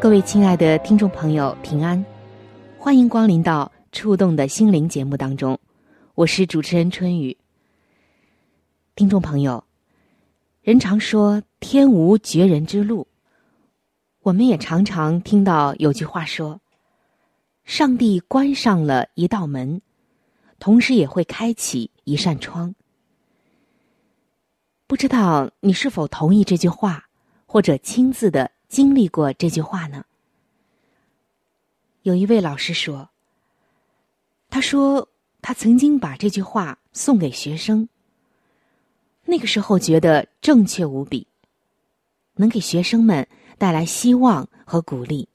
各位亲爱的听众朋友，平安，欢迎光临到《触动的心灵》节目当中。我是主持人春雨。听众朋友，人常说“天无绝人之路”，我们也常常听到有句话说：“上帝关上了一道门，同时也会开启一扇窗。”不知道你是否同意这句话，或者亲自的经历过这句话呢？有一位老师说：“他说。”他曾经把这句话送给学生，那个时候觉得正确无比，能给学生们带来希望和鼓励。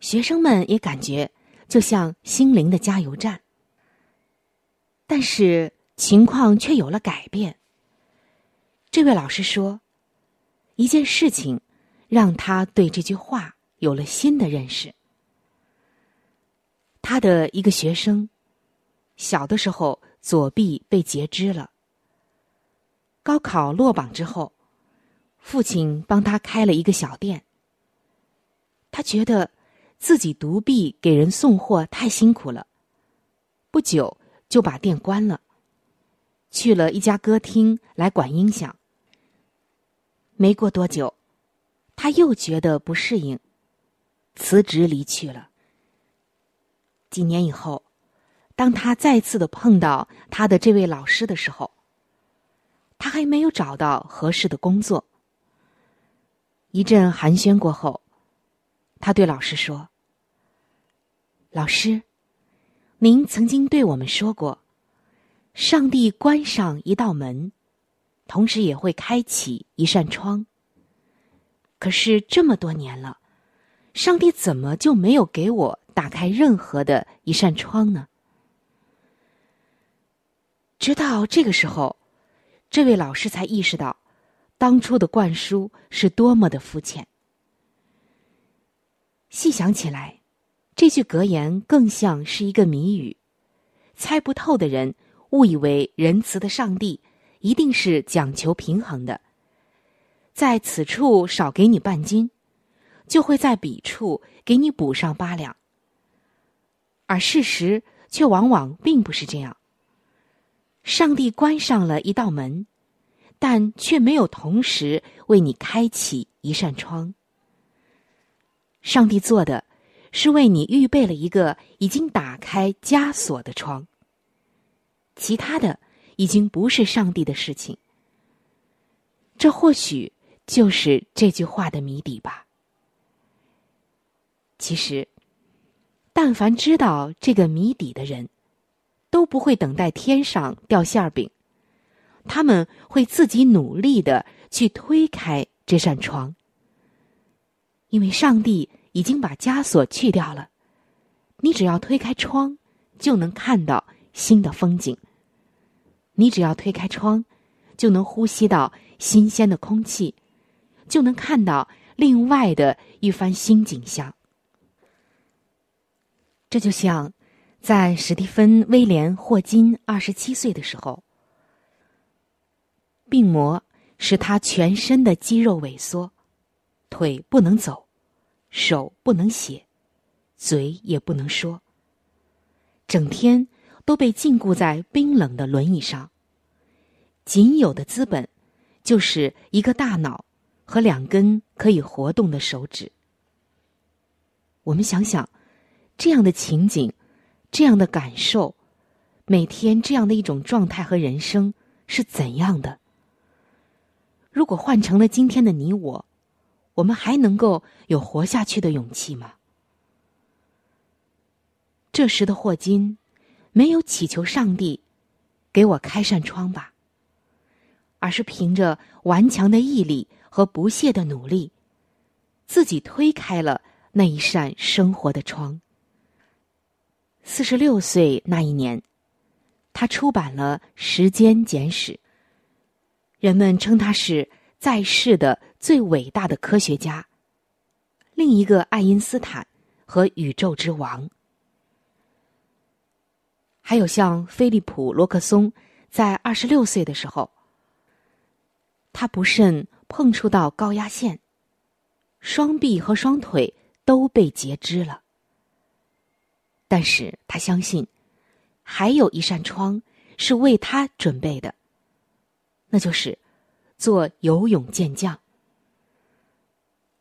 学生们也感觉就像心灵的加油站。但是情况却有了改变。这位老师说，一件事情让他对这句话有了新的认识。他的一个学生。小的时候，左臂被截肢了。高考落榜之后，父亲帮他开了一个小店。他觉得自己独臂给人送货太辛苦了，不久就把店关了，去了一家歌厅来管音响。没过多久，他又觉得不适应，辞职离去了。几年以后。当他再次的碰到他的这位老师的时候，他还没有找到合适的工作。一阵寒暄过后，他对老师说：“老师，您曾经对我们说过，上帝关上一道门，同时也会开启一扇窗。可是这么多年了，上帝怎么就没有给我打开任何的一扇窗呢？”直到这个时候，这位老师才意识到，当初的灌输是多么的肤浅。细想起来，这句格言更像是一个谜语，猜不透的人误以为仁慈的上帝一定是讲求平衡的，在此处少给你半斤，就会在彼处给你补上八两。而事实却往往并不是这样。上帝关上了一道门，但却没有同时为你开启一扇窗。上帝做的，是为你预备了一个已经打开枷锁的窗。其他的已经不是上帝的事情。这或许就是这句话的谜底吧。其实，但凡知道这个谜底的人。都不会等待天上掉馅儿饼，他们会自己努力的去推开这扇窗，因为上帝已经把枷锁去掉了，你只要推开窗，就能看到新的风景；你只要推开窗，就能呼吸到新鲜的空气，就能看到另外的一番新景象。这就像。在史蒂芬·威廉·霍金二十七岁的时候，病魔使他全身的肌肉萎缩，腿不能走，手不能写，嘴也不能说，整天都被禁锢在冰冷的轮椅上。仅有的资本，就是一个大脑和两根可以活动的手指。我们想想，这样的情景，这样的感受，每天这样的一种状态和人生是怎样的？如果换成了今天的你我，我们还能够有活下去的勇气吗？这时的霍金，没有祈求上帝给我开扇窗吧，而是凭着顽强的毅力和不懈的努力，自己推开了。那一扇生活的窗。四十六岁那一年，他出版了《时间简史》，人们称他是在世的最伟大的科学家，另一个爱因斯坦和宇宙之王。还有像菲利普·罗克松，在二十六岁的时候，他不慎碰触到高压线，双臂和双腿。都被截肢了，但是他相信，还有一扇窗是为他准备的，那就是做游泳健将。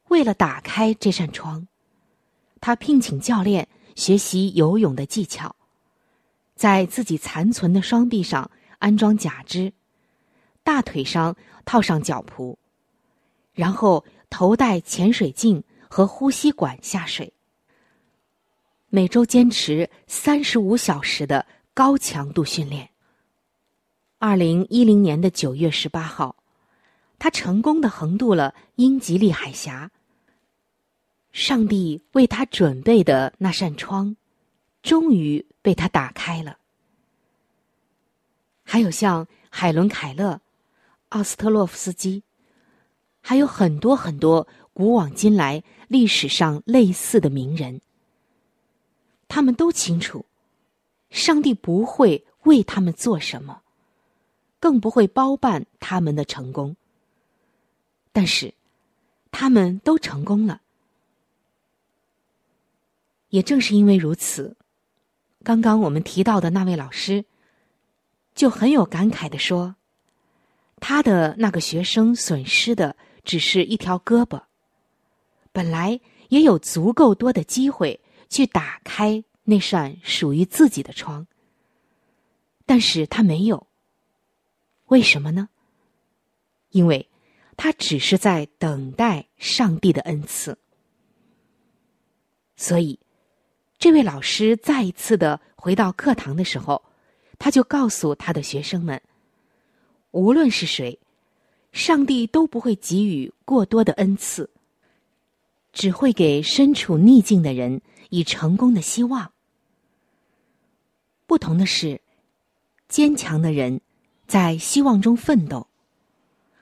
为了打开这扇窗，他聘请教练学习游泳的技巧，在自己残存的双臂上安装假肢，大腿上套上脚蹼，然后头戴潜水镜。和呼吸管下水，每周坚持三十五小时的高强度训练。二零一零年的九月十八号，他成功的横渡了英吉利海峡。上帝为他准备的那扇窗，终于被他打开了。还有像海伦·凯勒、奥斯特洛夫斯基，还有很多很多古往今来。历史上类似的名人，他们都清楚，上帝不会为他们做什么，更不会包办他们的成功。但是，他们都成功了。也正是因为如此，刚刚我们提到的那位老师，就很有感慨的说：“他的那个学生损失的只是一条胳膊。”本来也有足够多的机会去打开那扇属于自己的窗，但是他没有。为什么呢？因为他只是在等待上帝的恩赐。所以，这位老师再一次的回到课堂的时候，他就告诉他的学生们：无论是谁，上帝都不会给予过多的恩赐。只会给身处逆境的人以成功的希望。不同的是，坚强的人在希望中奋斗，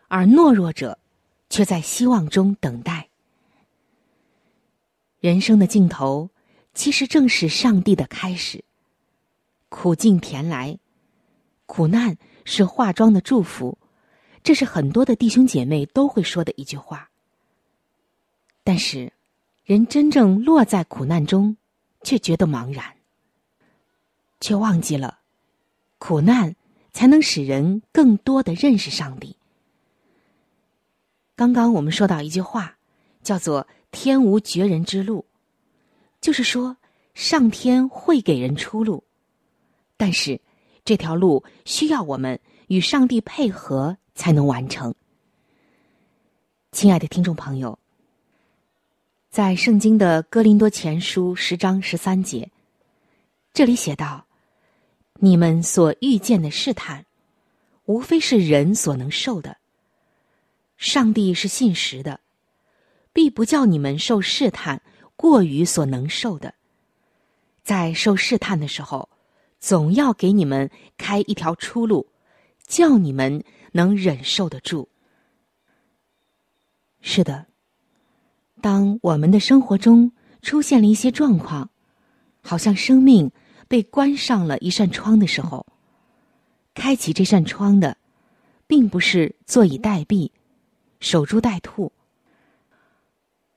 而懦弱者却在希望中等待。人生的尽头，其实正是上帝的开始。苦尽甜来，苦难是化妆的祝福，这是很多的弟兄姐妹都会说的一句话。但是，人真正落在苦难中，却觉得茫然，却忘记了，苦难才能使人更多的认识上帝。刚刚我们说到一句话，叫做“天无绝人之路”，就是说上天会给人出路，但是这条路需要我们与上帝配合才能完成。亲爱的听众朋友。在圣经的哥林多前书十章十三节，这里写道：“你们所遇见的试探，无非是人所能受的。上帝是信实的，必不叫你们受试探过于所能受的。在受试探的时候，总要给你们开一条出路，叫你们能忍受得住。”是的。当我们的生活中出现了一些状况，好像生命被关上了一扇窗的时候，开启这扇窗的，并不是坐以待毙、守株待兔，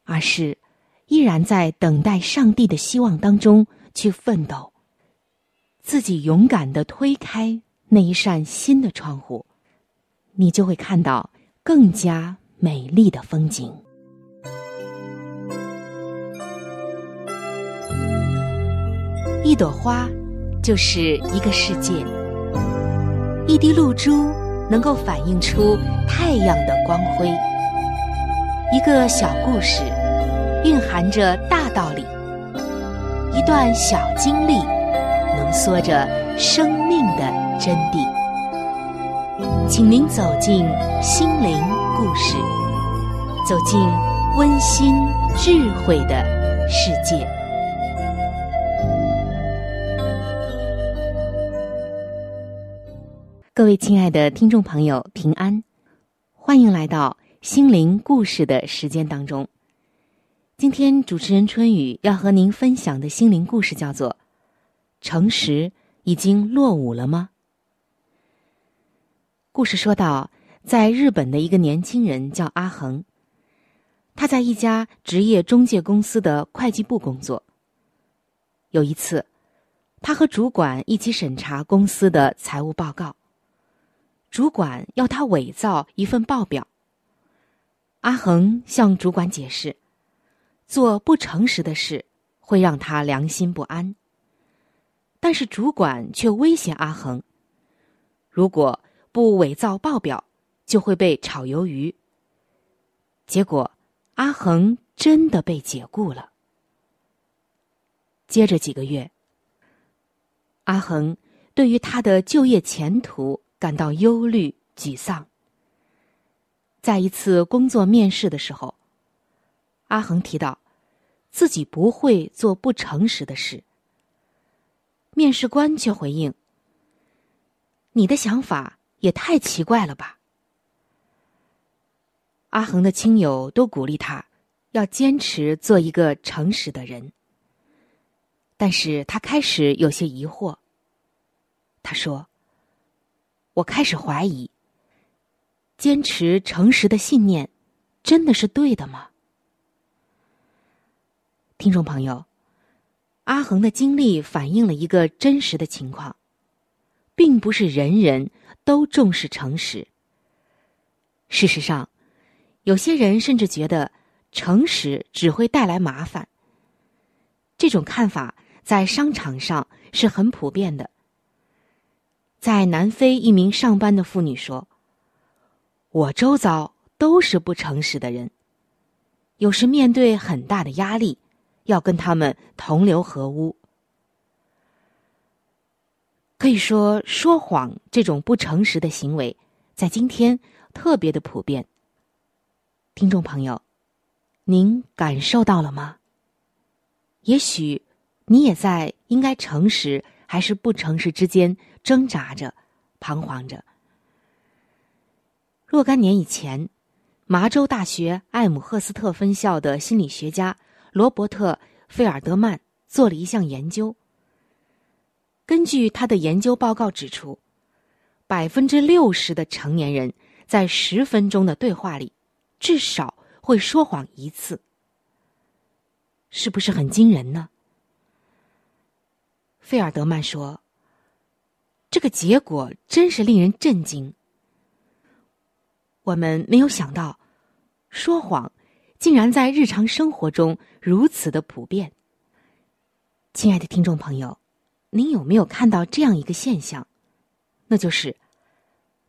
而是依然在等待上帝的希望当中去奋斗，自己勇敢的推开那一扇新的窗户，你就会看到更加美丽的风景。一朵花就是一个世界，一滴露珠能够反映出太阳的光辉。一个小故事蕴含着大道理，一段小经历浓缩着生命的真谛。请您走进心灵故事，走进温馨智慧的世界。各位亲爱的听众朋友，平安，欢迎来到心灵故事的时间当中。今天主持人春雨要和您分享的心灵故事叫做《诚实已经落伍了吗》。故事说到，在日本的一个年轻人叫阿恒，他在一家职业中介公司的会计部工作。有一次，他和主管一起审查公司的财务报告。主管要他伪造一份报表。阿恒向主管解释，做不诚实的事会让他良心不安。但是主管却威胁阿恒，如果不伪造报表，就会被炒鱿鱼。结果，阿恒真的被解雇了。接着几个月，阿恒对于他的就业前途。感到忧虑、沮丧。在一次工作面试的时候，阿恒提到自己不会做不诚实的事。面试官却回应：“你的想法也太奇怪了吧！”阿恒的亲友都鼓励他要坚持做一个诚实的人，但是他开始有些疑惑。他说。我开始怀疑，坚持诚实的信念，真的是对的吗？听众朋友，阿恒的经历反映了一个真实的情况，并不是人人都重视诚实。事实上，有些人甚至觉得诚实只会带来麻烦。这种看法在商场上是很普遍的。在南非，一名上班的妇女说：“我周遭都是不诚实的人，有时面对很大的压力，要跟他们同流合污。可以说，说谎这种不诚实的行为，在今天特别的普遍。听众朋友，您感受到了吗？也许你也在应该诚实还是不诚实之间。”挣扎着，彷徨着。若干年以前，麻州大学艾姆赫斯特分校的心理学家罗伯特·费尔德曼做了一项研究。根据他的研究报告指出，百分之六十的成年人在十分钟的对话里，至少会说谎一次。是不是很惊人呢？费尔德曼说。这个结果真是令人震惊。我们没有想到，说谎竟然在日常生活中如此的普遍。亲爱的听众朋友，您有没有看到这样一个现象？那就是，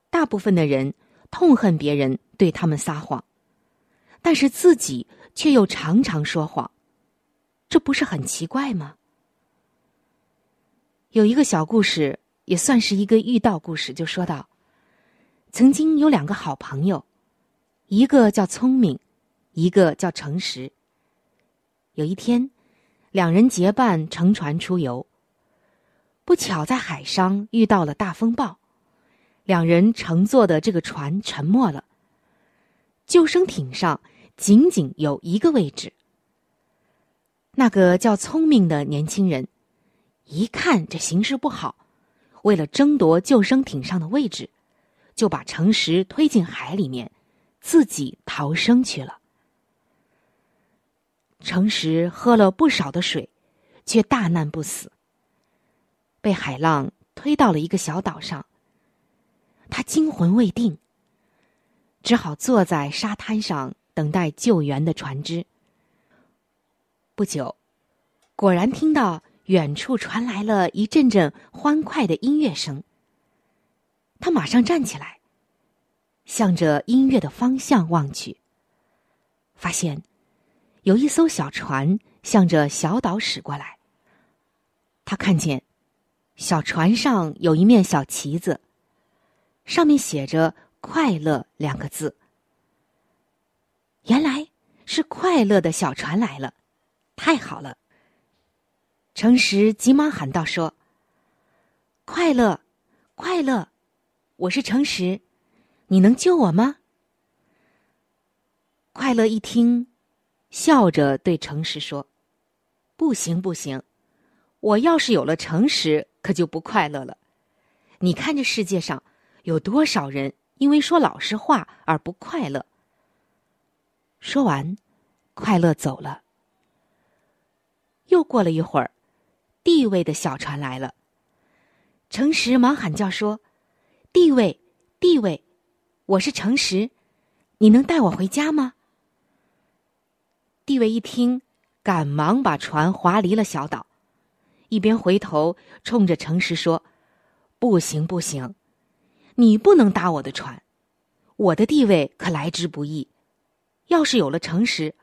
大部分的人痛恨别人对他们撒谎，但是自己却又常常说谎，这不是很奇怪吗？有一个小故事。也算是一个遇到故事，就说到，曾经有两个好朋友，一个叫聪明，一个叫诚实。有一天，两人结伴乘船出游，不巧在海上遇到了大风暴，两人乘坐的这个船沉没了。救生艇上仅仅有一个位置，那个叫聪明的年轻人，一看这形势不好。为了争夺救生艇上的位置，就把诚实推进海里面，自己逃生去了。诚实喝了不少的水，却大难不死。被海浪推到了一个小岛上，他惊魂未定。只好坐在沙滩上等待救援的船只。不久，果然听到远处传来了一阵阵欢快的音乐声。他马上站起来，向着音乐的方向望去，发现有一艘小船向着小岛驶过来。他看见小船上有一面小旗子，上面写着“快乐”两个字。原来是快乐的小船来了，太好了！诚实急忙喊道：“说，快乐，快乐！”我是诚实，你能救我吗？快乐一听，笑着对诚实说：“不行，不行！我要是有了诚实，可就不快乐了。你看这世界上有多少人因为说老实话而不快乐？”说完，快乐走了。又过了一会儿，地位的小船来了，诚实忙喊叫说。地位，地位，我是诚实，你能带我回家吗？地位一听，赶忙把船划离了小岛，一边回头冲着诚实说：“不行，不行，你不能搭我的船，我的地位可来之不易。要是有了诚实，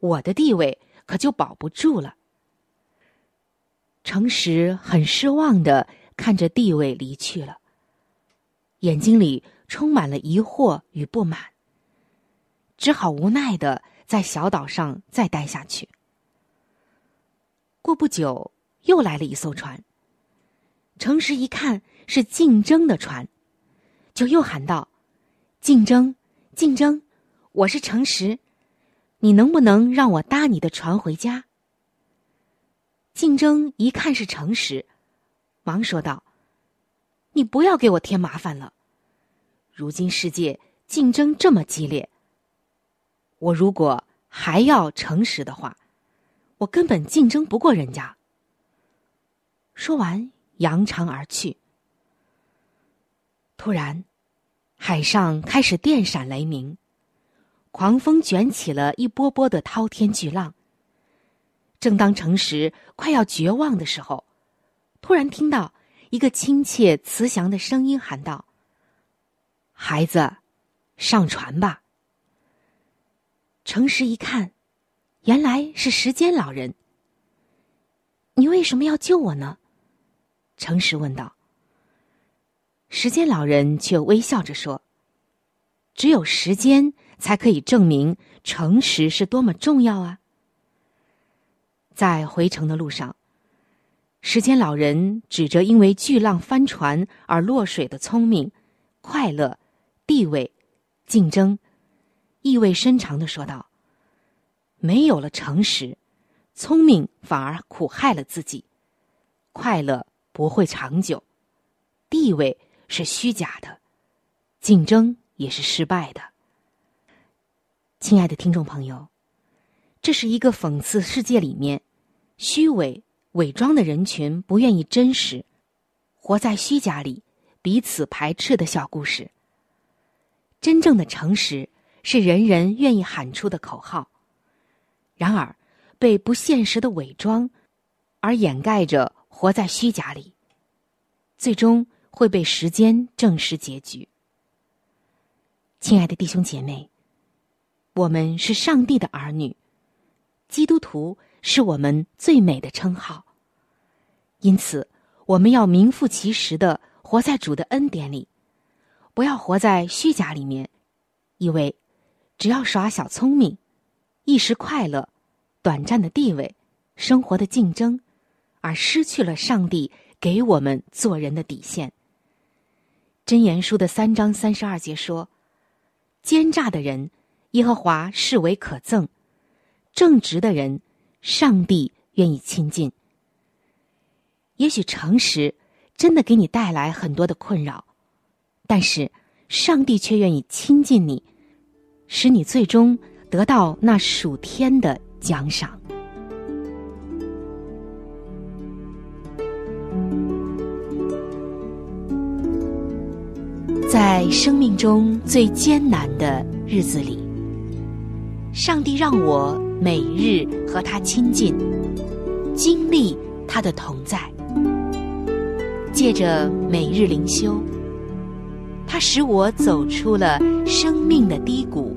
我的地位可就保不住了。”诚实很失望的看着地位离去了。眼睛里充满了疑惑与不满，只好无奈的在小岛上再待下去。过不久，又来了一艘船。诚实一看是竞争的船，就又喊道：“竞争，竞争！我是诚实，你能不能让我搭你的船回家？”竞争一看是诚实，忙说道。你不要给我添麻烦了。如今世界竞争这么激烈，我如果还要诚实的话，我根本竞争不过人家。说完，扬长而去。突然，海上开始电闪雷鸣，狂风卷起了一波波的滔天巨浪。正当诚实快要绝望的时候，突然听到。一个亲切慈祥的声音喊道：“孩子，上船吧。”诚实一看，原来是时间老人。你为什么要救我呢？诚实问道。时间老人却微笑着说：“只有时间才可以证明诚实是多么重要啊！”在回程的路上。时间老人指着因为巨浪翻船而落水的聪明、快乐、地位、竞争，意味深长的说道：“没有了诚实，聪明反而苦害了自己，快乐不会长久，地位是虚假的，竞争也是失败的。”亲爱的听众朋友，这是一个讽刺世界里面虚伪。伪装的人群不愿意真实，活在虚假里，彼此排斥的小故事。真正的诚实是人人愿意喊出的口号，然而被不现实的伪装而掩盖着，活在虚假里，最终会被时间证实结局。亲爱的弟兄姐妹，我们是上帝的儿女，基督徒。是我们最美的称号，因此我们要名副其实的活在主的恩典里，不要活在虚假里面，以为只要耍小聪明、一时快乐、短暂的地位、生活的竞争，而失去了上帝给我们做人的底线。箴言书的三章三十二节说：“奸诈的人，耶和华视为可憎；正直的人。”上帝愿意亲近，也许诚实真的给你带来很多的困扰，但是上帝却愿意亲近你，使你最终得到那属天的奖赏。在生命中最艰难的日子里，上帝让我每日和他亲近，经历他的同在。借着每日灵修，他使我走出了生命的低谷，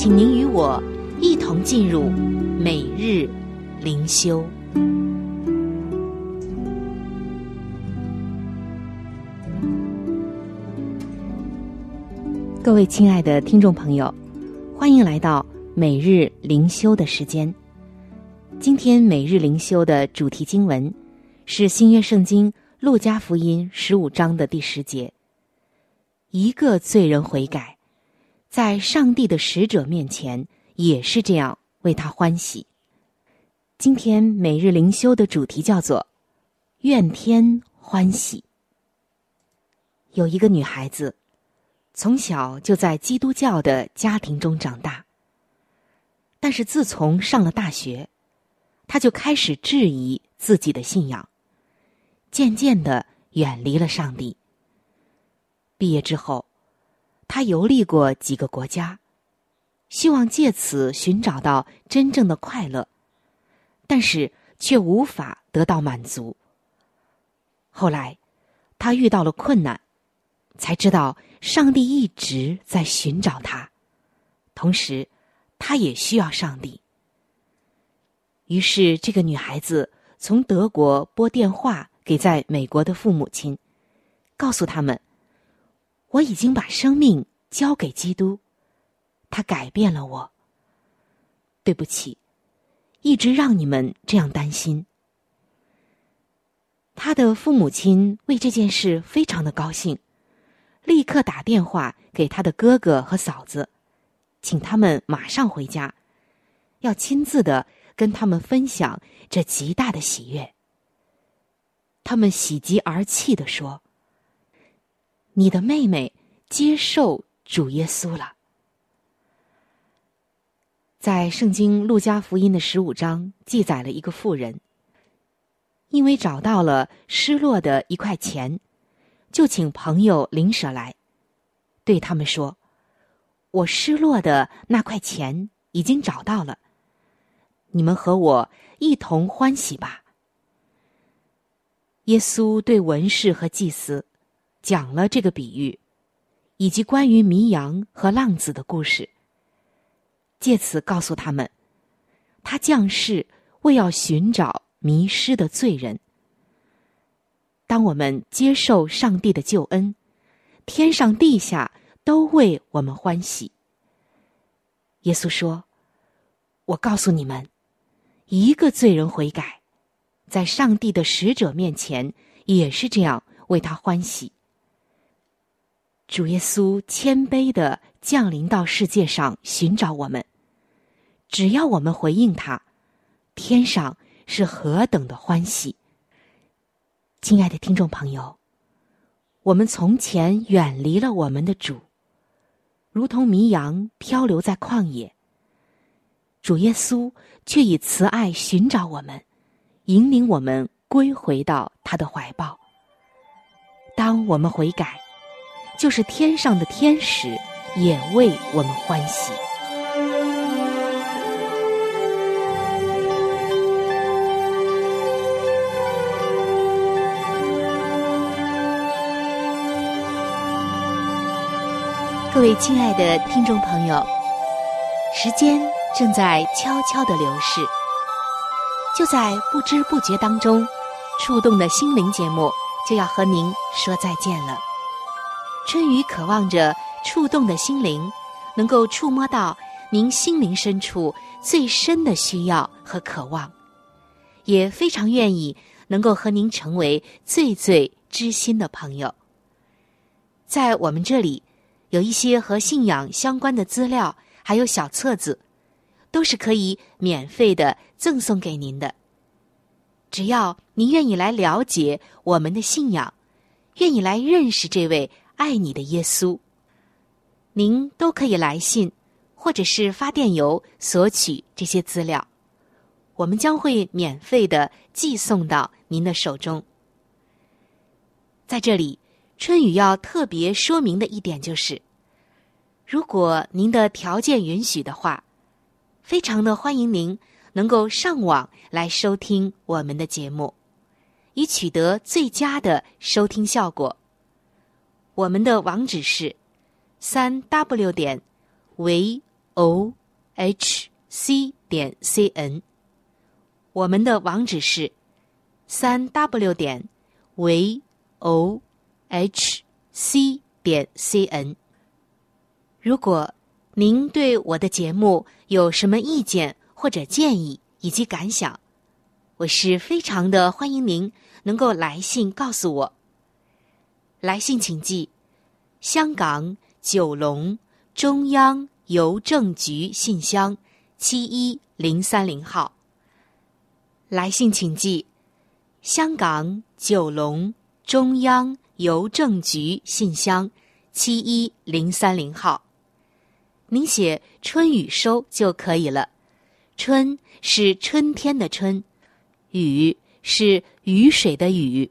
请您与我一同进入每日灵修。各位亲爱的听众朋友，欢迎来到每日灵修的时间。今天每日灵修的主题经文是新约圣经路加福音十五章的第十节：“一个罪人悔改，在上帝的使者面前也是这样为他欢喜。”今天每日灵修的主题叫做“愿天欢喜”。有一个女孩子。从小就在基督教的家庭中长大，但是自从上了大学，她就开始质疑自己的信仰，渐渐的远离了上帝。毕业之后，他游历过几个国家，希望借此寻找到真正的快乐，但是却无法得到满足。后来，他遇到了困难，才知道。上帝一直在寻找他，同时，他也需要上帝。于是，这个女孩子从德国拨电话给在美国的父母亲，告诉他们：“我已经把生命交给基督，他改变了我。对不起，一直让你们这样担心。”他的父母亲为这件事非常的高兴。立刻打电话给他的哥哥和嫂子，请他们马上回家，要亲自的跟他们分享这极大的喜悦。他们喜极而泣的说：“你的妹妹接受主耶稣了。”在圣经路加福音的十五章记载了一个妇人，因为找到了失落的一块钱。就请朋友邻舍来，对他们说：“我失落的那块钱已经找到了，你们和我一同欢喜吧。”耶稣对文士和祭司讲了这个比喻，以及关于迷羊和浪子的故事，借此告诉他们，他降世为要寻找迷失的罪人。当我们接受上帝的救恩，天上地下都为我们欢喜。耶稣说：“我告诉你们，一个罪人悔改，在上帝的使者面前也是这样为他欢喜。”主耶稣谦卑的降临到世界上寻找我们，只要我们回应他，天上是何等的欢喜。亲爱的听众朋友，我们从前远离了我们的主，如同迷羊漂流在旷野。主耶稣却以慈爱寻找我们，引领我们归回到他的怀抱。当我们悔改，就是天上的天使也为我们欢喜。各位亲爱的听众朋友，时间正在悄悄的流逝，就在不知不觉当中，触动的心灵节目就要和您说再见了。春雨渴望着触动的心灵，能够触摸到您心灵深处最深的需要和渴望，也非常愿意能够和您成为最最知心的朋友。在我们这里有一些和信仰相关的资料，还有小册子，都是可以免费的赠送给您的。只要您愿意来了解我们的信仰，愿意来认识这位爱你的耶稣，您都可以来信或者是发电邮索取这些资料，我们将会免费的寄送到您的手中。在这里。春雨要特别说明的一点就是，如果您的条件允许的话，非常的欢迎您能够上网来收听我们的节目，以取得最佳的收听效果。我们的网址是三 w 点 v o h c 点 c n。我们的网址是三 w 点 v o。h c 点 c n。如果您对我的节目有什么意见或者建议以及感想，我是非常的欢迎您能够来信告诉我。来信请寄：香港九龙中央邮政局信箱七一零三零号。来信请寄：香港九龙中央。邮政局信箱七一零三零号，您写“春雨收”就可以了。春是春天的春，雨是雨水的雨。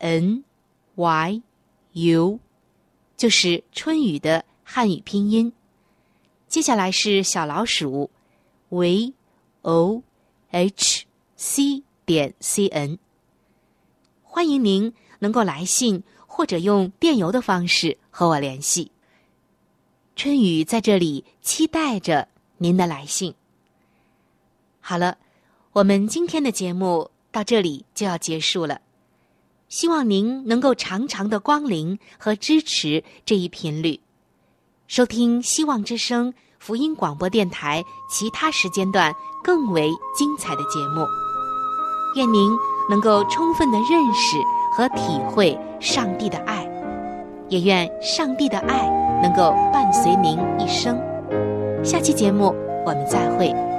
n y u，就是春雨的汉语拼音。接下来是小老鼠，v o h c 点 c n。欢迎您能够来信或者用电邮的方式和我联系。春雨在这里期待着您的来信。好了，我们今天的节目到这里就要结束了。希望您能够常常的光临和支持这一频率，收听希望之声福音广播电台其他时间段更为精彩的节目。愿您。能够充分的认识和体会上帝的爱，也愿上帝的爱能够伴随您一生。下期节目我们再会。